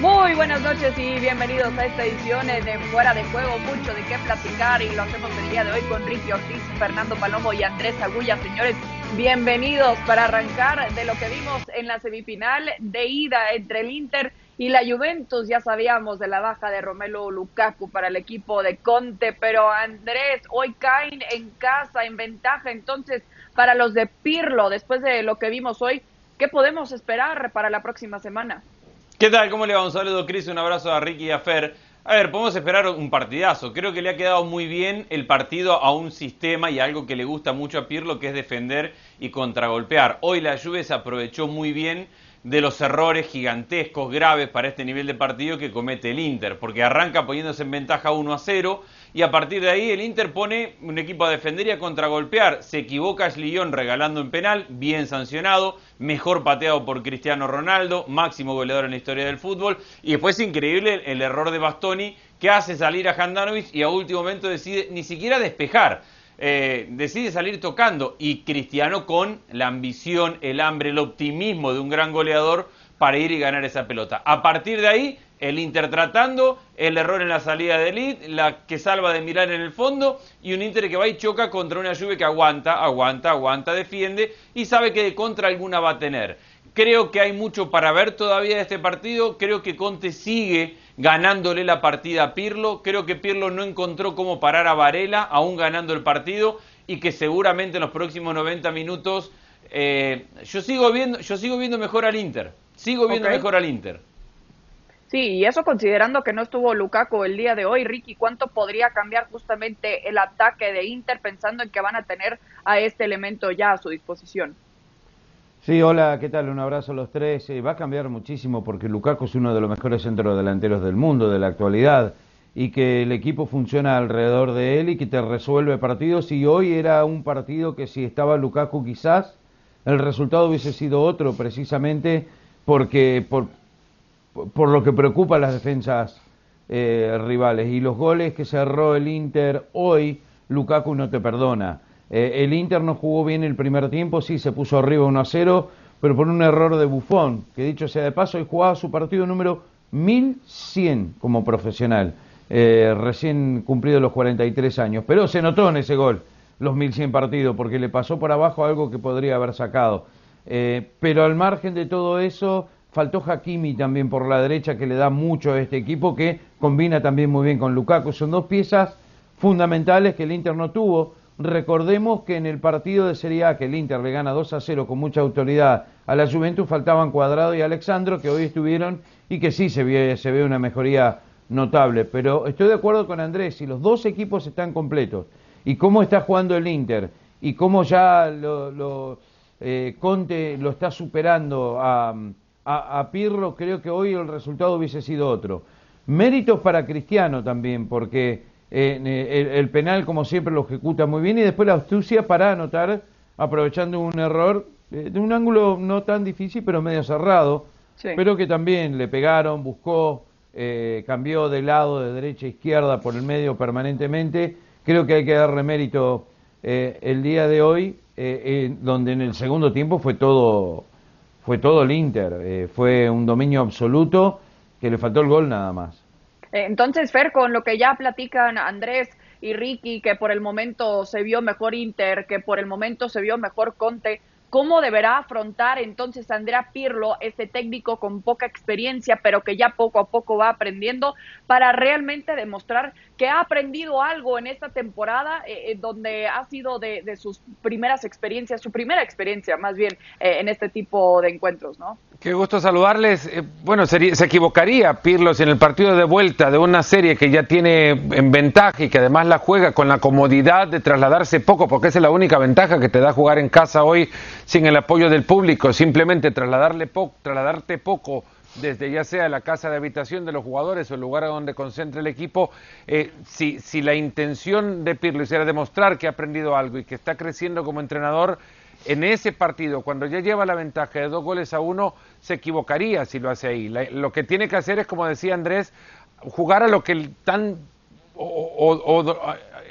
Muy buenas noches y bienvenidos a esta edición de Fuera de Juego. Mucho de qué platicar y lo hacemos el día de hoy con Ricky Ortiz, Fernando Palomo y Andrés Agulla. Señores, bienvenidos para arrancar de lo que vimos en la semifinal de ida entre el Inter y la Juventus. Ya sabíamos de la baja de Romelo Lukaku para el equipo de Conte, pero Andrés, hoy caen en casa, en ventaja. Entonces, para los de Pirlo, después de lo que vimos hoy, ¿qué podemos esperar para la próxima semana? ¿Qué tal? ¿Cómo le va? Un saludo, Cris. Un abrazo a Ricky y a Fer. A ver, podemos esperar un partidazo. Creo que le ha quedado muy bien el partido a un sistema y algo que le gusta mucho a Pirlo, que es defender y contragolpear. Hoy la Juve se aprovechó muy bien de los errores gigantescos, graves para este nivel de partido que comete el Inter, porque arranca poniéndose en ventaja 1 a 0 y a partir de ahí el Inter pone un equipo a defender y a contragolpear. Se equivoca Lyon regalando en penal, bien sancionado, mejor pateado por Cristiano Ronaldo, máximo goleador en la historia del fútbol, y después increíble el error de Bastoni que hace salir a Handanovic y a último momento decide ni siquiera despejar eh, decide salir tocando y Cristiano con la ambición, el hambre, el optimismo de un gran goleador para ir y ganar esa pelota. A partir de ahí, el Inter tratando, el error en la salida de Lid, la que salva de mirar en el fondo y un Inter que va y choca contra una lluvia que aguanta, aguanta, aguanta, defiende y sabe que de contra alguna va a tener. Creo que hay mucho para ver todavía de este partido, creo que Conte sigue ganándole la partida a Pirlo. Creo que Pirlo no encontró cómo parar a Varela, aún ganando el partido, y que seguramente en los próximos 90 minutos eh, yo sigo viendo, yo sigo viendo mejor al Inter. Sigo viendo mejor al Inter. Sí, y eso considerando que no estuvo Lukaku el día de hoy, Ricky, ¿cuánto podría cambiar justamente el ataque de Inter pensando en que van a tener a este elemento ya a su disposición? Sí, hola, ¿qué tal? Un abrazo a los tres. va a cambiar muchísimo porque Lukaku es uno de los mejores centros delanteros del mundo, de la actualidad, y que el equipo funciona alrededor de él y que te resuelve partidos. Y hoy era un partido que si estaba Lukaku quizás el resultado hubiese sido otro, precisamente porque por, por lo que preocupa a las defensas eh, rivales. Y los goles que cerró el Inter hoy, Lukaku no te perdona. Eh, el Inter no jugó bien el primer tiempo, sí se puso arriba 1 a 0, pero por un error de Bufón, que dicho sea de paso, hoy jugaba su partido número 1100 como profesional, eh, recién cumplido los 43 años. Pero se notó en ese gol los 1100 partidos, porque le pasó por abajo algo que podría haber sacado. Pero al margen de todo eso, faltó Hakimi también por la derecha, que le da mucho a este equipo, que combina también muy bien con Lukaku. Son dos piezas fundamentales que el Inter no tuvo Recordemos que en el partido de Serie A que el Inter le gana 2 a 0 con mucha autoridad a la Juventus faltaban Cuadrado y Alexandro que hoy estuvieron y que sí se ve, se ve una mejoría notable. Pero estoy de acuerdo con Andrés, si los dos equipos están completos y cómo está jugando el Inter y cómo ya lo, eh, Conte lo está superando a, a, a Pirlo, creo que hoy el resultado hubiese sido otro. Méritos para Cristiano también, porque eh, el, penal, como siempre, lo ejecuta muy bien y después la astucia para anotar, aprovechando un error eh, de un ángulo no tan difícil, pero medio cerrado, pero que también le pegaron, buscó, eh, cambió de lado, de derecha a izquierda, por el medio permanentemente. Creo que hay que darle mérito el día de hoy, donde en el segundo tiempo fue todo, fue todo el Inter, fue un dominio absoluto que le faltó el gol nada más. Entonces, Fer, con lo que ya platican Andrés y Ricky, que por el momento se vio mejor Inter, que por el momento se vio mejor Conte, ¿Cómo deberá afrontar entonces Andrea Pirlo, este técnico con poca experiencia, pero que ya poco a poco va aprendiendo, para realmente demostrar que ha aprendido algo en esta temporada, eh, eh, donde ha sido de, sus primeras experiencias, su primera experiencia más bien eh, en este tipo de encuentros, ¿no? Qué gusto saludarles. bueno, se equivocaría Pirlo si en el partido de vuelta de una serie que ya tiene en ventaja y que además la juega con la comodidad de trasladarse poco, porque esa es la única ventaja que te da jugar en casa hoy sin el apoyo del público, simplemente trasladarle trasladarte poco desde ya sea la casa de habitación de los jugadores o el lugar donde concentre el equipo, eh, si, si la intención de Pirlo era demostrar que ha aprendido algo y que está creciendo como entrenador, en ese partido, cuando ya lleva la ventaja de dos goles a uno, se equivocaría si lo hace ahí. lo que tiene que hacer es, como decía Andrés, jugar a lo que tan o,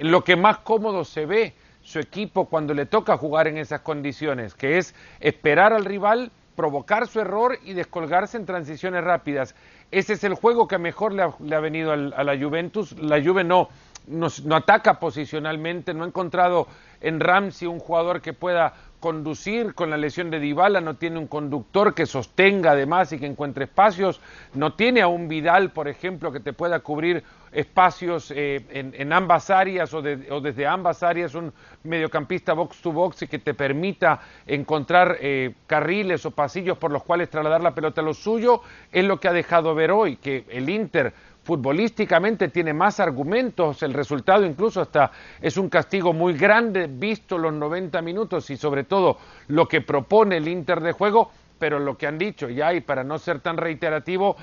lo que más cómodo se ve su equipo cuando le toca jugar en esas condiciones, que es esperar al rival, provocar su error y descolgarse en transiciones rápidas. ese es el juego que mejor le ha, venido a la Juventus. La Juve no, no, no, ataca posicionalmente, no ha encontrado en Ramsey un jugador que pueda conducir con la lesión de Dybala, no tiene un conductor que sostenga además y que encuentre espacios, no tiene a un Vidal, por ejemplo, que te pueda cubrir espacios eh, en, ambas áreas o, desde ambas áreas, un mediocampista box to box y que te permita encontrar eh, carriles o pasillos por los cuales trasladar la pelota. A lo suyo, es lo que ha dejado ver hoy, que el Inter futbolísticamente tiene más argumentos, el resultado incluso hasta es un castigo muy grande visto los 90 minutos y sobre todo lo que propone el Inter de juego, pero lo que han dicho ya y para no ser tan reiterativo,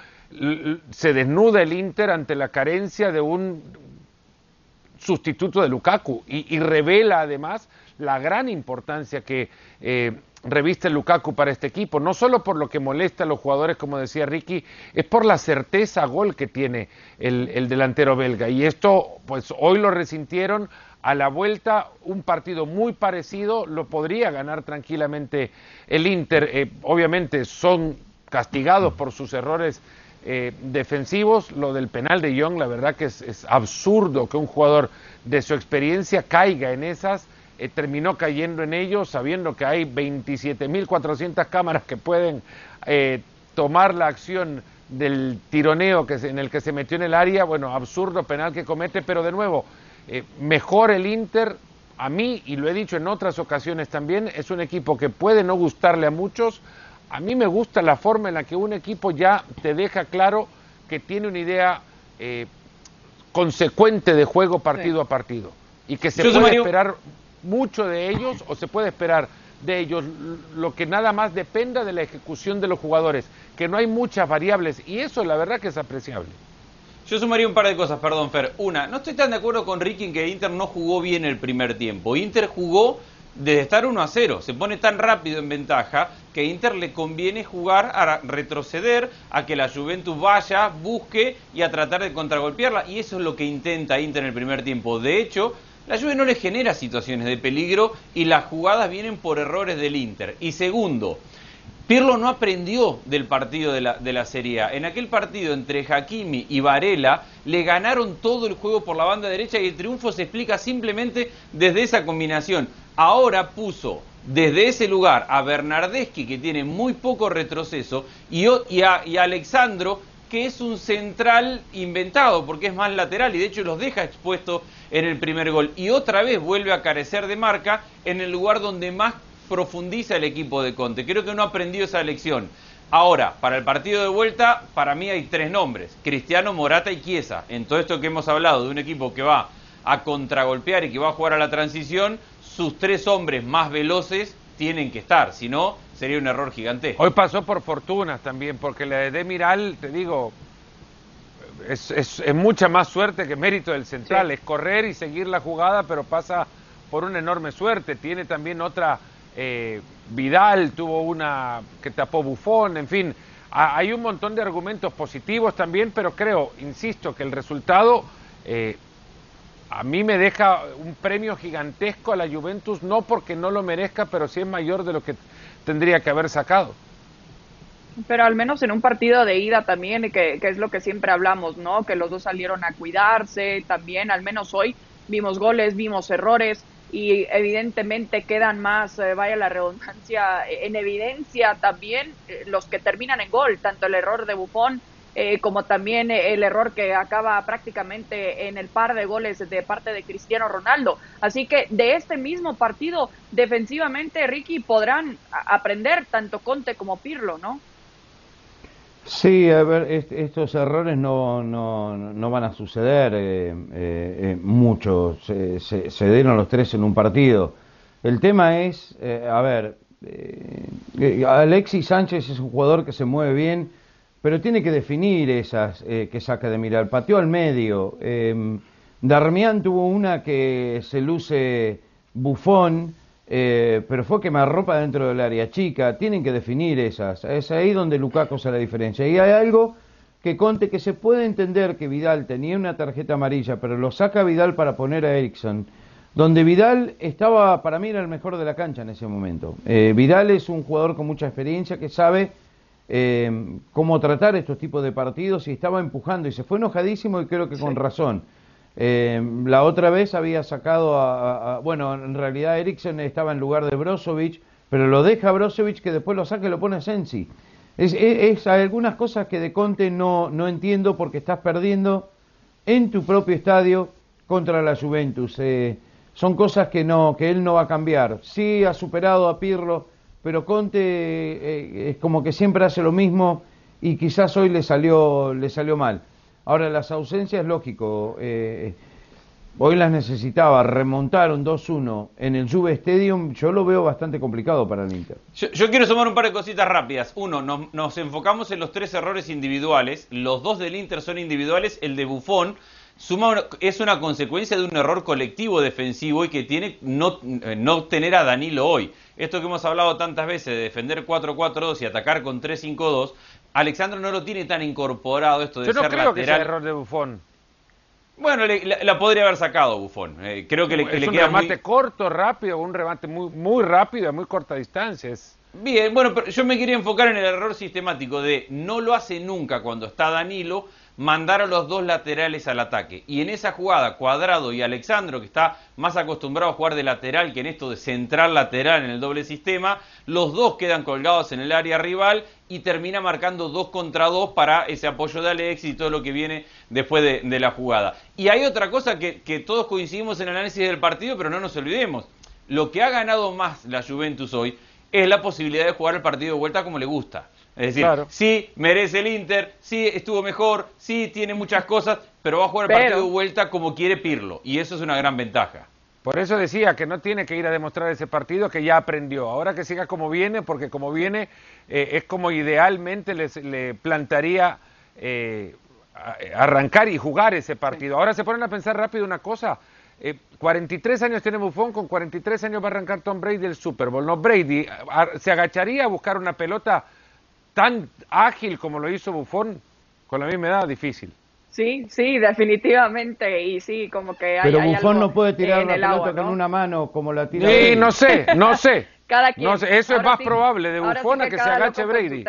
se desnuda el Inter ante la carencia de un sustituto de Lukaku y, revela además la gran importancia que eh, reviste Lukaku para este equipo, no solo por lo que molesta a los jugadores, como decía Ricky, es por la certeza gol que tiene el, delantero belga. Y esto, pues hoy lo resintieron. A la vuelta, un partido muy parecido lo podría ganar tranquilamente el Inter. Eh, obviamente son castigados por sus errores eh, defensivos. Lo del penal de Young, la verdad que es absurdo que un jugador de su experiencia caiga en esas eh, terminó cayendo en ellos, sabiendo que hay 27.400 cámaras que pueden eh, tomar la acción del tironeo que en el que se metió en el área, bueno, absurdo penal que comete, pero de nuevo, eh, mejor el Inter, a mí, y lo he dicho en otras ocasiones también, es un equipo que puede no gustarle a muchos, a mí me gusta la forma en la que un equipo ya te deja claro que tiene una idea consecuente de juego partido a partido y que se puede esperar mucho de ellos o se puede esperar de ellos lo que nada más dependa de la ejecución de los jugadores, que no hay muchas variables y eso la verdad que es apreciable. Yo sumaría un par de cosas, perdón Fer. Una, no estoy tan de acuerdo con Ricky en que Inter no jugó bien el primer tiempo. Inter jugó desde estar 1 a 0, se pone tan rápido en ventaja que Inter le conviene jugar a retroceder, a que la Juventus vaya, busque y a tratar de contragolpearla. Y eso es lo que intenta Inter en el primer tiempo. De hecho, la lluvia no le genera situaciones de peligro y las jugadas vienen por errores del Inter. Y segundo, Pirlo no aprendió del partido de la, Serie A. En aquel partido entre Hakimi y Varela le ganaron todo el juego por la banda derecha y el triunfo se explica simplemente desde esa combinación. Ahora puso desde ese lugar a Bernardeschi, que tiene muy poco retroceso, y, y, a, y a Alexandro, que es un central inventado, porque es más lateral y de hecho los deja expuestos en el primer gol. Y otra vez vuelve a carecer de marca en el lugar donde más profundiza el equipo de Conte. Creo que no ha aprendido esa lección. Ahora, para el partido de vuelta, para mí hay tres nombres, Cristiano, Morata y Chiesa. En todo esto que hemos hablado de un equipo que va a contragolpear y que va a jugar a la transición, sus tres hombres más veloces tienen que estar, si no, sería un error gigantesco. Hoy pasó por fortuna también, porque la de Demiral, te digo, es, es, mucha más suerte que mérito del central, es correr y seguir la jugada, pero pasa por una enorme suerte. Tiene también otra, eh, Vidal tuvo una que tapó Bufón, en fin, hay un montón de argumentos positivos también, pero creo, insisto, que el resultado eh, a mí me deja un premio gigantesco a la Juventus, no porque no lo merezca, pero sí es mayor de lo que tendría que haber sacado. Pero al menos en un partido de ida también, que, es lo que siempre hablamos, ¿no? Que los dos salieron a cuidarse, también, al menos hoy vimos goles, vimos errores y evidentemente quedan más, eh, vaya la redundancia, en evidencia también eh, los que terminan en gol, tanto el error de Bufón eh, como también eh, el error que acaba prácticamente en el par de goles de parte de Cristiano Ronaldo. Así que de este mismo partido, defensivamente, Ricky, podrán aprender tanto Conte como Pirlo, ¿no? Sí, a ver, estos errores no, no, no, van a suceder eh, eh mucho, se, se, dieron los tres en un partido. El tema es, a ver, Alexis Sánchez es un jugador que se mueve bien, pero tiene que definir esas eh, que saca de mirar. Pateó al medio. Eh, Darmian tuvo una que se luce bufón, eh, pero fue quemarropa dentro del área chica. Tienen que definir esas. Es ahí donde Lukaku hace la diferencia. Y hay algo que conte que se puede entender que Vidal tenía una tarjeta amarilla, pero lo saca Vidal para poner a Ericsson. Donde Vidal estaba, para mí era el mejor de la cancha en ese momento. Eh, Vidal es un jugador con mucha experiencia que sabe eh, cómo tratar estos tipos de partidos y estaba empujando y se fue enojadísimo y creo que con razón. Eh, la otra vez había sacado a, bueno, en realidad Eriksen estaba en lugar de Brozovic, pero lo deja Brozovic que después lo saca y lo pone a Sensi. Es, es, algunas cosas que de Conte no, no entiendo porque estás perdiendo en tu propio estadio contra la Juventus. Eh, son cosas que no que él no va a cambiar. Sí ha superado a Pirlo, pero Conte eh, es como que siempre hace lo mismo y quizás hoy le salió le salió mal. Ahora las ausencias lógico. Eh, hoy las necesitaba remontar un 2-1 en el Juve Stadium, yo lo veo bastante complicado para el Inter. Yo, quiero sumar un par de cositas rápidas. Uno, nos, nos, enfocamos en los tres errores individuales. Los dos del Inter son individuales. El de Buffon suma es una consecuencia de un error colectivo defensivo y que tiene no, eh, no tener a Danilo hoy. Esto que hemos hablado tantas veces de defender 4-4-2 y atacar con 3-5-2, Alexandro no lo tiene tan incorporado esto de Yo no creo que sea error de Bufón. Bueno, la, podría haber sacado Bufón. Eh, creo que le, es un remate corto, rápido, un remate muy, muy rápido a muy corta distancia. Bien, bueno, pero yo me quería enfocar en el error sistemático de no lo hace nunca cuando está Danilo mandar a los dos laterales al ataque. Y en esa jugada, Cuadrado y Alexandro, que está más acostumbrado a jugar de lateral que en esto de central lateral en el doble sistema, los dos quedan colgados en el área rival y termina marcando dos contra dos para ese apoyo de Alexis y todo lo que viene después de, la jugada. Y hay otra cosa que, que todos coincidimos en el análisis del partido, pero no nos olvidemos. Lo que ha ganado más la Juventus hoy es la posibilidad de jugar el partido de vuelta como le gusta. Es decir, sí merece el Inter, sí estuvo mejor, sí tiene muchas cosas, pero va a jugar el partido de vuelta como quiere Pirlo. Y eso es una gran ventaja. Por eso decía que no tiene que ir a demostrar ese partido que ya aprendió. Ahora que siga como viene, porque como viene eh, es como idealmente le plantaría eh, arrancar y jugar ese partido. Ahora se ponen a pensar rápido una cosa. 43 eh, años tiene Buffon, con 43 años va a arrancar Tom Brady el Super Bowl. No, Brady se agacharía a buscar una pelota tan ágil como lo hizo Buffon, con la misma edad, difícil. Sí, sí, definitivamente. Y sí, como que hay. Pero Buffon no puede tirar la pelota con una mano como la tira. Sí, no sé, no sé. Cada quien. eso es más probable de Buffon a que se agache Brady.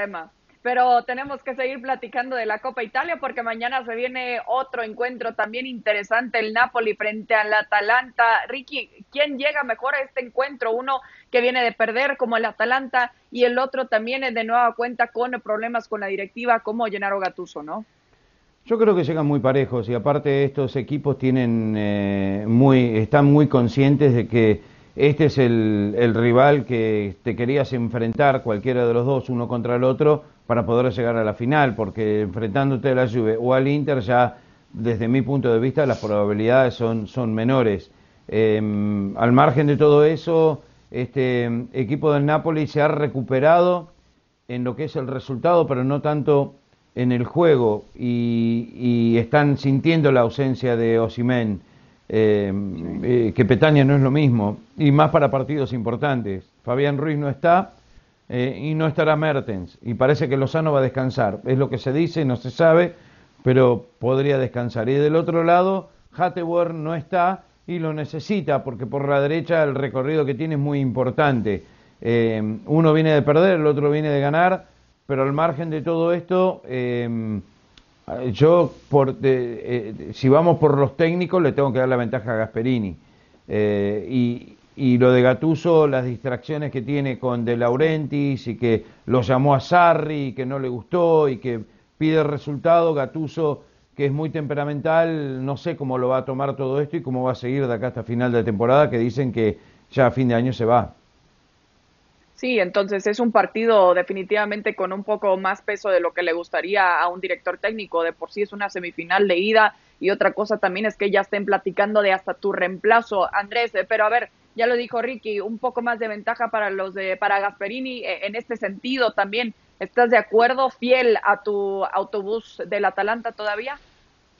Pero tenemos que seguir platicando de la Copa Italia porque mañana se viene otro encuentro también interesante, el Napoli frente al Atalanta. Ricky, ¿quién llega mejor a este encuentro? Uno que viene de perder como el Atalanta y el otro también es de nueva cuenta con problemas con la directiva como Gennaro Gattuso, ¿no? Yo creo que llegan muy parejos y aparte estos equipos tienen eh, muy, están muy conscientes de que este es el, rival que te querías enfrentar cualquiera de los dos, uno contra el otro, para poder llegar a la final, porque enfrentándote a la Juve o al Inter ya, desde mi punto de vista, las probabilidades son, son menores. Em, al margen de todo eso, este equipo del Napoli se ha recuperado en lo que es el resultado, pero no tanto en el juego, y, están sintiendo la ausencia de Osimen, em, eh, que Petania no es lo mismo, y más para partidos importantes. Fabián Ruiz no está, eh, y no estará Mertens. Y parece que Lozano va a descansar. Es lo que se dice, no se sabe, pero podría descansar. Y del otro lado, Hattewar no está y lo necesita porque por la derecha el recorrido que tiene es muy importante. Eh, uno viene de perder, el otro viene de ganar, pero al margen de todo esto, eh, yo, por, si vamos por los técnicos, le tengo que dar la ventaja a Gasperini. y, y lo de Gatuso, las distracciones que tiene con De Laurentiis y que lo llamó a Sarri y que no le gustó y que pide resultado, Gatuso que es muy temperamental, no sé cómo lo va a tomar todo esto y cómo va a seguir de acá hasta final de temporada, que dicen que ya a fin de año se va. Sí, entonces es un partido definitivamente con un poco más peso de lo que le gustaría a un director técnico. De por sí es una semifinal de ida y otra cosa también es que ya estén platicando de hasta tu reemplazo, Andrés. Pero a ver, ya lo dijo Ricky, un poco más de ventaja para los de para Gasperini eh, en este sentido también. ¿Estás de acuerdo, fiel a tu autobús del Atalanta todavía?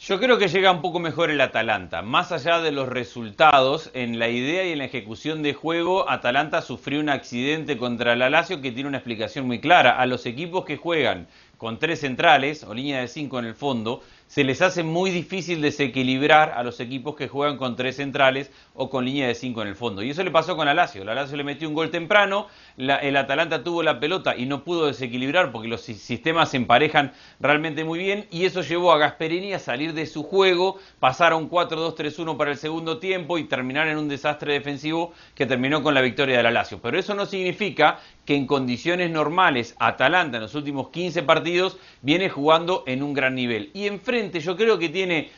Yo creo que llega un poco mejor el Atalanta. Más allá de los resultados, en la idea y en la ejecución de juego, Atalanta sufrió un accidente contra el Lazio que tiene una explicación muy clara. A los equipos que juegan con tres centrales o línea de cinco en el fondo, se les hace muy difícil desequilibrar a los equipos que juegan con tres centrales o con línea de cinco en el fondo. Y eso le pasó con la Lazio. La le metió un gol temprano, el Atalanta tuvo la pelota y no pudo desequilibrar porque los sistemas se emparejan realmente muy bien y eso llevó a Gasperini a salir de su juego, pasar a un 4-2-3-1 para el segundo tiempo y terminar en un desastre defensivo que terminó con la victoria de la Lazio. Pero eso no significa que en condiciones normales Atalanta en los últimos 15 partidos viene jugando en un gran nivel. Y enfrente yo creo que tiene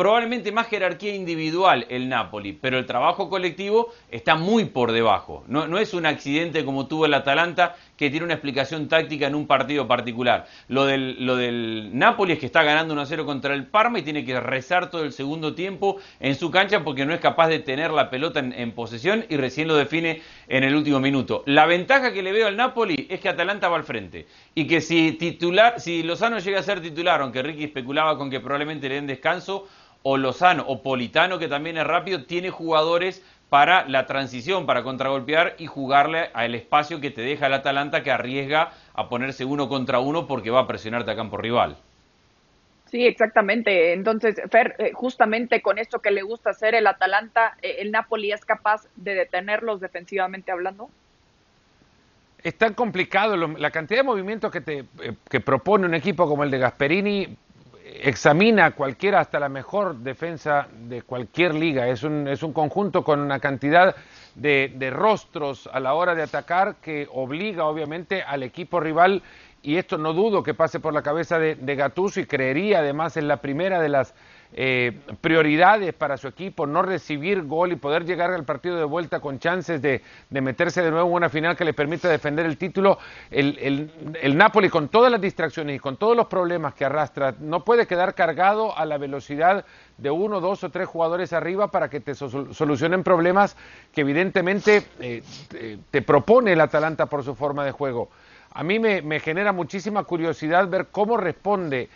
probablemente más jerarquía individual el Napoli, pero el trabajo colectivo está muy por debajo. No, es un accidente como tuvo el Atalanta que tiene una explicación táctica en un partido particular. Lo del, lo del Napoli es que está ganando 1-0 contra el Parma y tiene que rezar todo el segundo tiempo en su cancha porque no es capaz de tener la pelota en, en posesión y recién lo define en el último minuto. La ventaja que le veo al Napoli es que Atalanta va al frente y que si titular, si Lozano llega a ser titular, aunque Ricky especulaba con que probablemente le den descanso, o Lozano o Politano, que también es rápido, tiene jugadores para la transición, para contragolpear y jugarle al espacio que te deja el Atalanta que arriesga a ponerse uno contra uno porque va a presionarte a campo rival. Sí, exactamente. Entonces, Fer, eh, justamente con esto que le gusta hacer el Atalanta, eh, ¿el Napoli es capaz de detenerlos defensivamente hablando? Es tan complicado la cantidad de movimientos que, te, eh, que propone un equipo como el de Gasperini examina cualquiera, hasta la mejor defensa de cualquier liga. Es un, es un conjunto con una cantidad de, de, rostros a la hora de atacar que obliga obviamente al equipo rival y esto no dudo que pase por la cabeza de, de Gattuso y creería además en la primera de las eh, prioridades para su equipo, no recibir gol y poder llegar al partido de vuelta con chances de, meterse de nuevo en una final que le permita defender el título. El, el, Napoli con todas las distracciones y con todos los problemas que arrastra, no puede quedar cargado a la velocidad de uno, dos o tres jugadores arriba para que te solucionen problemas que evidentemente eh, te, propone el Atalanta por su forma de juego. A mí me, me genera muchísima curiosidad ver cómo responde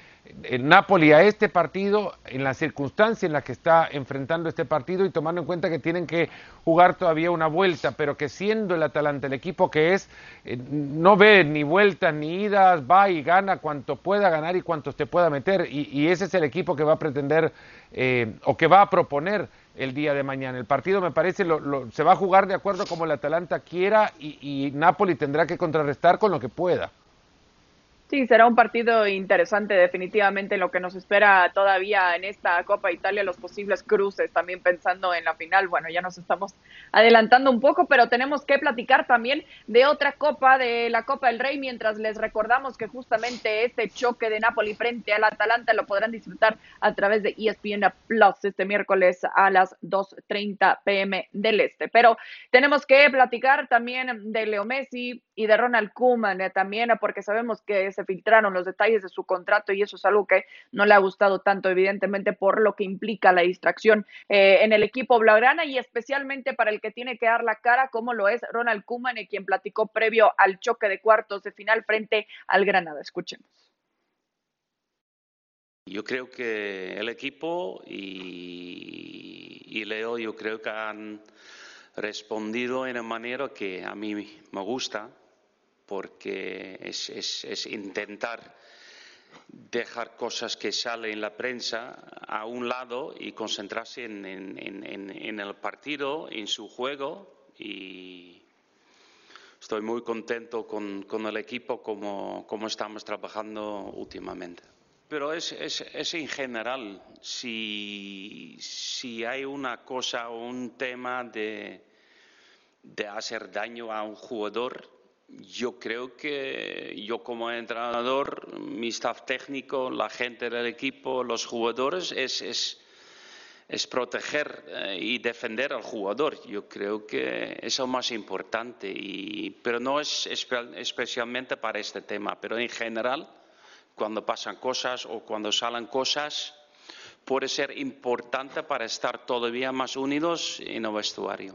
Napoli a este partido, en la circunstancia en la que está enfrentando este partido y tomando en cuenta que tienen que jugar todavía una vuelta, pero que siendo el Atalanta el equipo que es, eh, no ve ni vueltas ni idas, va y gana cuanto pueda ganar y cuantos te pueda meter. Y, ese es el equipo que va a pretender eh, o que va a proponer el día de mañana. El partido me parece lo, se va a jugar de acuerdo como el Atalanta quiera y, y Napoli tendrá que contrarrestar con lo que pueda. Sí, será un partido interesante definitivamente lo que nos espera todavía en esta Copa Italia, los posibles cruces, también pensando en la final. Bueno, ya nos estamos adelantando un poco, pero tenemos que platicar también de otra Copa, de la Copa del Rey, mientras les recordamos que justamente este choque de Napoli frente al Atalanta lo podrán disfrutar a través de ESPN Plus este miércoles a las 2.30 pm del Este. Pero tenemos que platicar también de Leo Messi y de Ronald Koeman eh, también, porque sabemos que se filtraron los detalles de su contrato y eso es algo que no le ha gustado tanto, evidentemente, por lo que implica la distracción eh, en el equipo blaugrana y especialmente para el que tiene que dar la cara, como lo es Ronald Koeman, quien platicó previo al choque de cuartos de final frente al Granada. Escuchemos. Yo creo que el equipo y, y Leo, yo creo que han respondido en una manera que a mí me gusta porque es, es, es, intentar dejar cosas que salen en la prensa a un lado y concentrarse en, el partido, en su juego y estoy muy contento con, el equipo como, estamos trabajando últimamente. Pero es, es en general, si, hay una cosa o un tema de hacer daño a un jugador, yo creo que yo como entrenador, mi staff técnico, la gente del equipo, los jugadores, es, es, proteger eh, y defender al jugador. Yo creo que es lo más importante, y, pero no es especialmente para este tema, pero en general, cuando pasan cosas o cuando salen cosas, puede ser importante para estar todavía más unidos en el vestuario.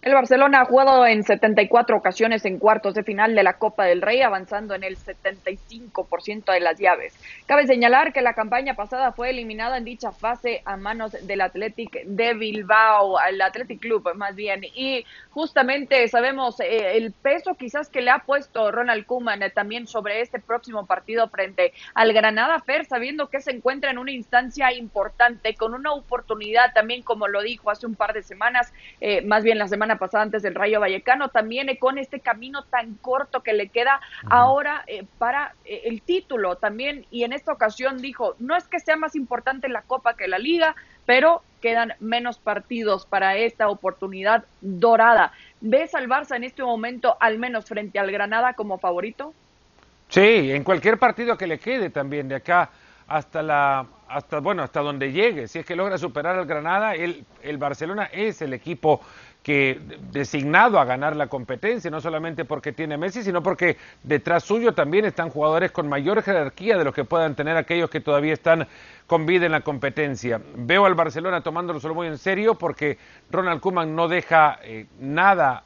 El Barcelona ha jugado en 74 ocasiones en cuartos de final de la Copa del Rey, avanzando en el 75% de las llaves. Cabe señalar que la campaña pasada fue eliminada en dicha fase a manos del Athletic de Bilbao, al Athletic Club más bien. Y justamente sabemos eh, el peso quizás que le ha puesto Ronald Koeman eh, también sobre este próximo partido frente al Granada Fer, sabiendo que se encuentra en una instancia importante, con una oportunidad también, como lo dijo hace un par de semanas, eh, más bien la semana pasada antes del Rayo Vallecano, también con este camino tan corto que le queda ahora eh, para eh, el título también. Y en esta ocasión dijo, no es que sea más importante la Copa que la Liga, pero quedan menos partidos para esta oportunidad dorada. ¿Ves al Barça en este momento, al menos frente al Granada, como favorito? Sí, en cualquier partido que le quede también de acá hasta la hasta bueno hasta donde llegue si es que logra superar al Granada el, el Barcelona es el equipo que designado a ganar la competencia, no solamente porque tiene Messi, sino porque detrás suyo también están jugadores con mayor jerarquía de los que puedan tener aquellos que todavía están con vida en la competencia. Veo al Barcelona tomándolo solo muy en serio porque Ronald Koeman no deja eh, nada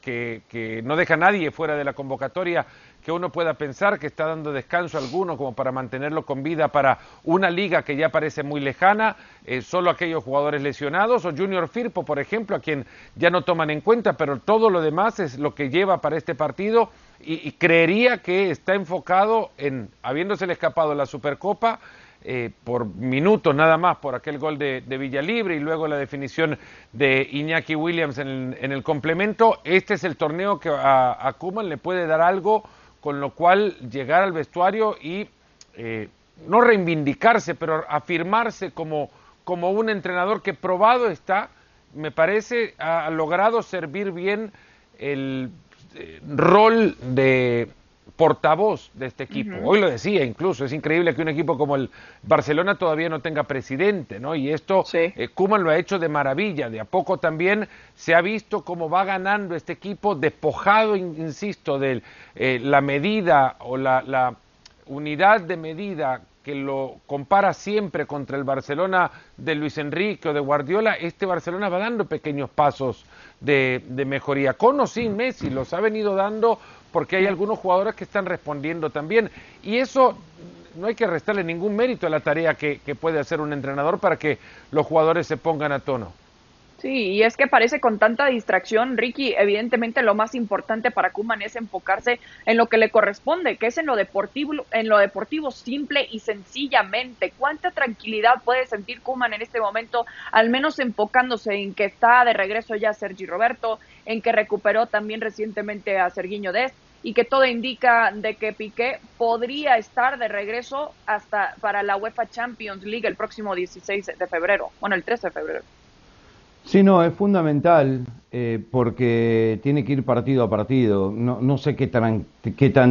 que, que, no deja a nadie fuera de la convocatoria que uno pueda pensar que está dando descanso a alguno como para mantenerlo con vida para una liga que ya parece muy lejana, eh, solo aquellos jugadores lesionados, o Junior Firpo, por ejemplo, a quien ya no toman en cuenta, pero todo lo demás es lo que lleva para este partido y, creería que está enfocado en, habiéndosele escapado la Supercopa, eh, por minutos nada más por aquel gol de, de, Villalibre y luego la definición de Iñaki Williams en el, complemento. Este es el torneo que a, a Kuman le puede dar algo con lo cual llegar al vestuario y eh, no reivindicarse, pero afirmarse como, como un entrenador que probado está, me parece, ha logrado servir bien el eh, rol de portavoz de este equipo. Hoy lo decía incluso, es increíble que un equipo como el Barcelona todavía no tenga presidente, ¿no? Y esto sí. Eh, lo ha hecho de maravilla, de a poco también se ha visto cómo va ganando este equipo despojado, insisto, de eh, la medida o la, la unidad de medida que lo compara siempre contra el Barcelona de Luis Enrique o de Guardiola, este Barcelona va dando pequeños pasos de, de, mejoría, con o sin Messi, los ha venido dando porque hay algunos jugadores que están respondiendo también. Y eso no hay que restarle ningún mérito a la tarea que, puede hacer un entrenador para que los jugadores se pongan a tono. Sí, y es que parece con tanta distracción, Ricky, evidentemente lo más importante para Kuman es enfocarse en lo que le corresponde, que es en lo deportivo, en lo deportivo simple y sencillamente. ¿Cuánta tranquilidad puede sentir Kuman en este momento, al menos enfocándose en que está de regreso ya Sergi Roberto, en que recuperó también recientemente a Sergiño Dest y que todo indica de que Piqué podría estar de regreso hasta para la UEFA Champions League el próximo 16 de febrero, bueno, el 13 de febrero. Sí, no, es fundamental eh, porque tiene que ir partido a partido. No, no sé qué tan,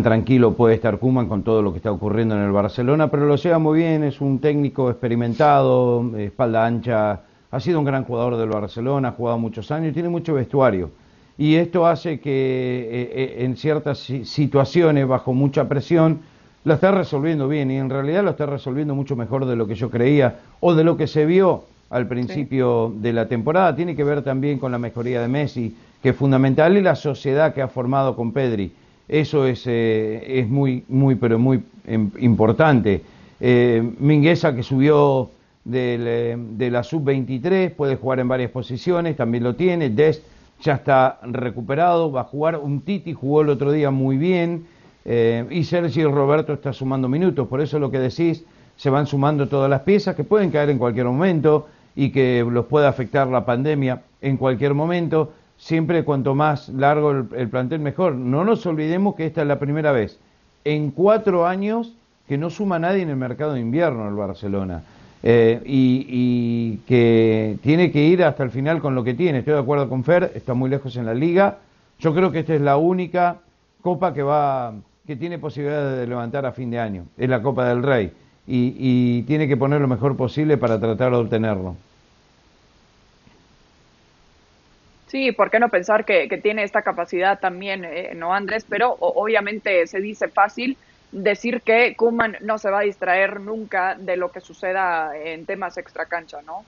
tranquilo puede estar Kuman con todo lo que está ocurriendo en el Barcelona, pero lo sea muy bien, es un técnico experimentado, espalda ancha, ha sido un gran jugador del Barcelona, ha jugado muchos años, tiene mucho vestuario. Y esto hace que eh, eh, en ciertas situaciones, bajo mucha presión, lo esté resolviendo bien. Y en realidad lo está resolviendo mucho mejor de lo que yo creía o de lo que se vio al principio de la temporada. Tiene que ver también con la mejoría de Messi, que es fundamental, y la sociedad que ha formado con Pedri. Eso es, eh, es muy, muy, pero muy em, importante. Mingueza, que subió de la sub-23, puede jugar en varias posiciones, también lo tiene. Dest ya está recuperado, va a jugar. Un Titi jugó el otro día muy bien eh, y Sergio Roberto está sumando minutos. Por eso lo que decís, se van sumando todas las piezas que pueden caer en cualquier momento y que los puede afectar la pandemia en cualquier momento. Siempre cuanto más largo el, el plantel mejor. No nos olvidemos que esta es la primera vez en cuatro años que no suma nadie en el mercado de invierno el Barcelona. Eh, y, que tiene que ir hasta el final con lo que tiene. Estoy de acuerdo con Fer, está muy lejos en la liga. Yo creo que esta es la única copa que va que tiene posibilidad de levantar a fin de año. Es la Copa del Rey y, tiene que poner lo mejor posible para tratar de obtenerlo. Sí, ¿por qué no pensar que, tiene esta capacidad también, eh, no Andrés? Pero obviamente se dice fácil, decir que Kuman no se va a distraer nunca de lo que suceda en temas extracancha, ¿no?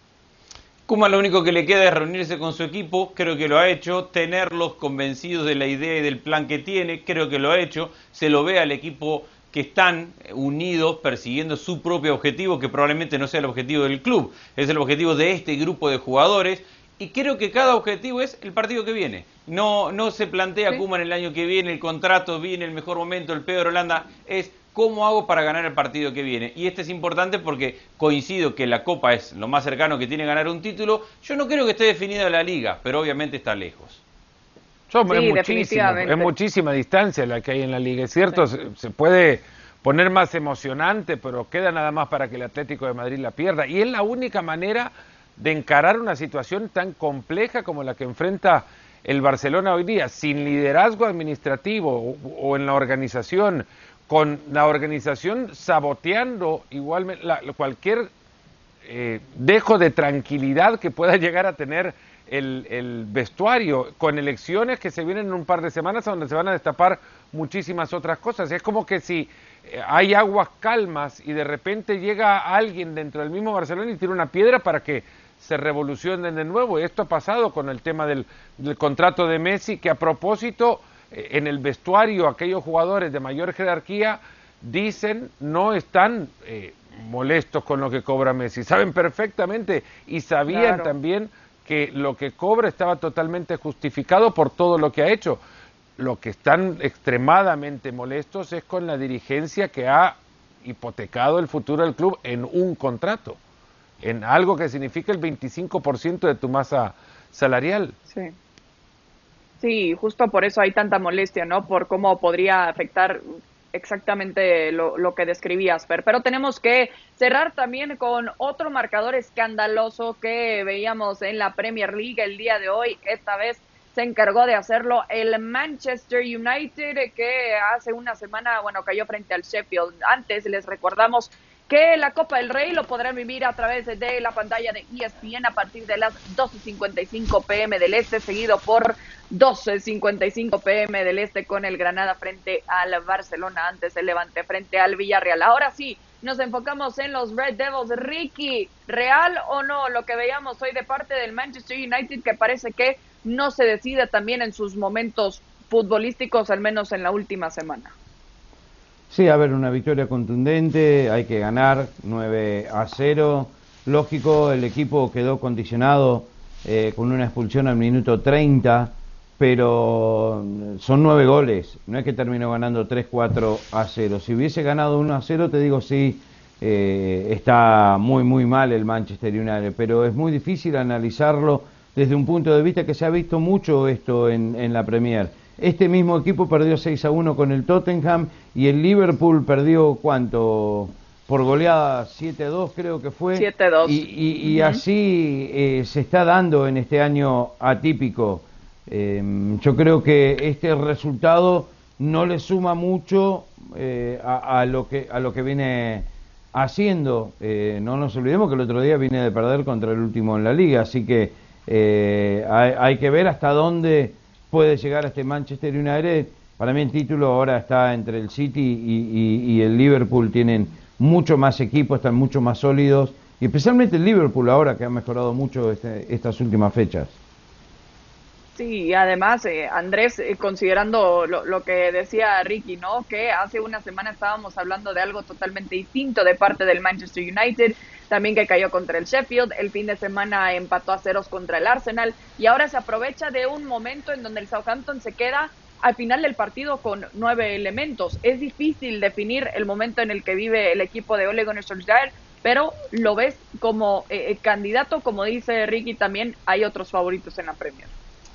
Kuma lo único que le queda es reunirse con su equipo, creo que lo ha hecho, tenerlos convencidos de la idea y del plan que tiene, creo que lo ha hecho, se lo ve al equipo que están unidos persiguiendo su propio objetivo, que probablemente no sea el objetivo del club, es el objetivo de este grupo de jugadores. Y creo que cada objetivo es el partido que viene. No, no se plantea Kuma en el año que viene, el contrato viene, el mejor momento, el Pedro Holanda. Es cómo hago para ganar el partido que viene. Y este es importante porque coincido que la Copa es lo más cercano que tiene ganar un título. Yo no creo que esté definida la liga, pero obviamente está lejos es, muchísima distancia la que hay en la liga. Es cierto, se, puede poner más emocionante, pero queda nada más para que el Atlético de Madrid la pierda. Y es la única manera de encarar una situación tan compleja como la que enfrenta el Barcelona hoy día, sin liderazgo administrativo o, en la organización, con la organización saboteando igualmente cualquier eh, dejo de tranquilidad que pueda llegar a tener el, vestuario, con elecciones que se vienen en un par de semanas donde se van a destapar muchísimas otras cosas. Es como que si eh, hay aguas calmas y de repente llega alguien dentro del mismo Barcelona y tira una piedra para que se revolucionen de nuevo. Y esto ha pasado con el tema del, contrato de Messi, que a propósito, eh, en el vestuario, aquellos jugadores de mayor jerarquía dicen no están eh, molestos con lo que cobra Messi. Saben perfectamente y sabían también que lo que cobra estaba totalmente justificado por todo lo que ha hecho. Lo que están extremadamente molestos es con la dirigencia que ha hipotecado el futuro del club en un contrato, en algo que significa el 25% de tu masa salarial. Sí. Sí, justo por eso hay tanta molestia, ¿no? Por cómo podría afectar exactamente lo, lo, que describías, Fer. Pero tenemos que cerrar también con otro marcador escandaloso que veíamos en la Premier League el día de hoy. Esta vez se encargó de hacerlo el Manchester United, que hace una semana, bueno, cayó frente al Sheffield. Antes les recordamos que la Copa del Rey lo podrán vivir a través de la pantalla de ESPN a partir de las 12.55 pm del Este, seguido por 12.55 pm del Este con el Granada frente al Barcelona, antes el Levante frente al Villarreal. Ahora sí, nos enfocamos en los Red Devils. Ricky, ¿real o no lo que veíamos hoy de parte del Manchester United que parece que no se decide también en sus momentos futbolísticos, al menos en la última semana? Sí, a ver, una victoria contundente, hay que ganar 9 a 0. Lógico, el equipo quedó condicionado eh, con una expulsión al minuto 30, pero son nueve goles, no es que terminó ganando 3-4 a 0. Si hubiese ganado 1 a 0, te digo sí, eh, está muy, muy mal el Manchester United, pero es muy difícil analizarlo desde un punto de vista que se ha visto mucho esto en, en la Premier este mismo equipo perdió 6 a 1 con el Tottenham y el Liverpool perdió cuánto por goleada 7 a 2 creo que fue. 7 a 2. Y, así eh, se está dando en este año atípico. Em, yo creo que este resultado no le suma mucho eh, a, lo que, a lo que viene haciendo. Eh, no nos olvidemos que el otro día viene de perder contra el último en la liga, así que hay, hay que ver hasta dónde puede llegar a este Manchester United. Para mí el título ahora está entre el City y, el Liverpool, tienen mucho más equipo, están mucho más sólidos, y especialmente el Liverpool ahora que ha mejorado mucho este, estas últimas fechas. Sí, además, eh, Andrés, eh, considerando lo, lo, que decía Ricky, ¿no? Que hace una semana estábamos hablando de algo totalmente distinto de parte del Manchester United, también que cayó contra el Sheffield, el fin de semana empató a ceros contra el Arsenal y ahora se aprovecha de un momento en donde el Southampton se queda al final del partido con nueve elementos. Es difícil definir el momento en el que vive el equipo de Ole Gunnar Solskjaer, pero lo ves como eh, candidato, como dice Ricky, también hay otros favoritos en la Premier.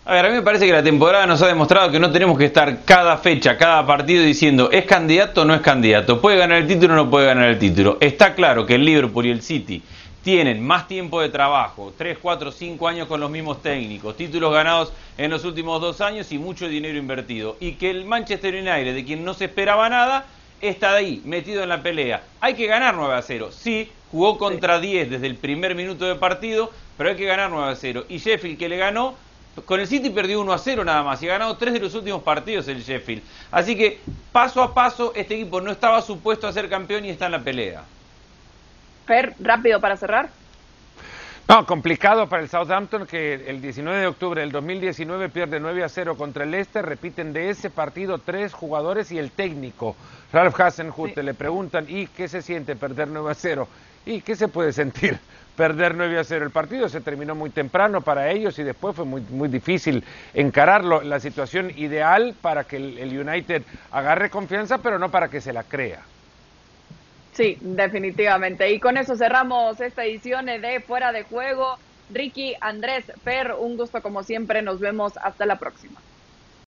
A ver, a mí me parece que la temporada nos ha demostrado que no tenemos que estar cada fecha, cada partido diciendo es candidato o no es candidato, puede ganar el título o no puede ganar el título. Está claro que el Liverpool y el City tienen más tiempo de trabajo, 3, 4, 5 años con los mismos técnicos, títulos ganados en los últimos dos años y mucho dinero invertido. Y que el Manchester United, de quien no se esperaba nada, está ahí, metido en la pelea. Hay que ganar 9 a 0. Sí, jugó contra 10 desde el primer minuto de partido, pero hay que ganar 9 a 0. Y Sheffield, que le ganó, con el City perdió 1 a 0 nada más y ha ganado tres de los últimos partidos el Sheffield. Así que paso a paso este equipo no estaba supuesto a ser campeón y está en la pelea. Fer, rápido para cerrar. No, complicado para el Southampton que el 19 de octubre del 2019 pierde 9 a 0 contra el Leicester. Repiten de ese partido tres jugadores y el técnico. Ralph Hasenhut le preguntan, ¿y qué se siente perder 9 a 0? ¿Y qué se puede sentir perder 9 a 0? El partido se terminó muy temprano para ellos y después fue muy, muy difícil encararlo. La situación ideal para que el United agarre confianza, pero no para que se la crea. Sí, definitivamente. Y con eso cerramos esta edición de Fuera de Juego. Ricky, Andrés, Per, un gusto como siempre. Nos vemos hasta la próxima.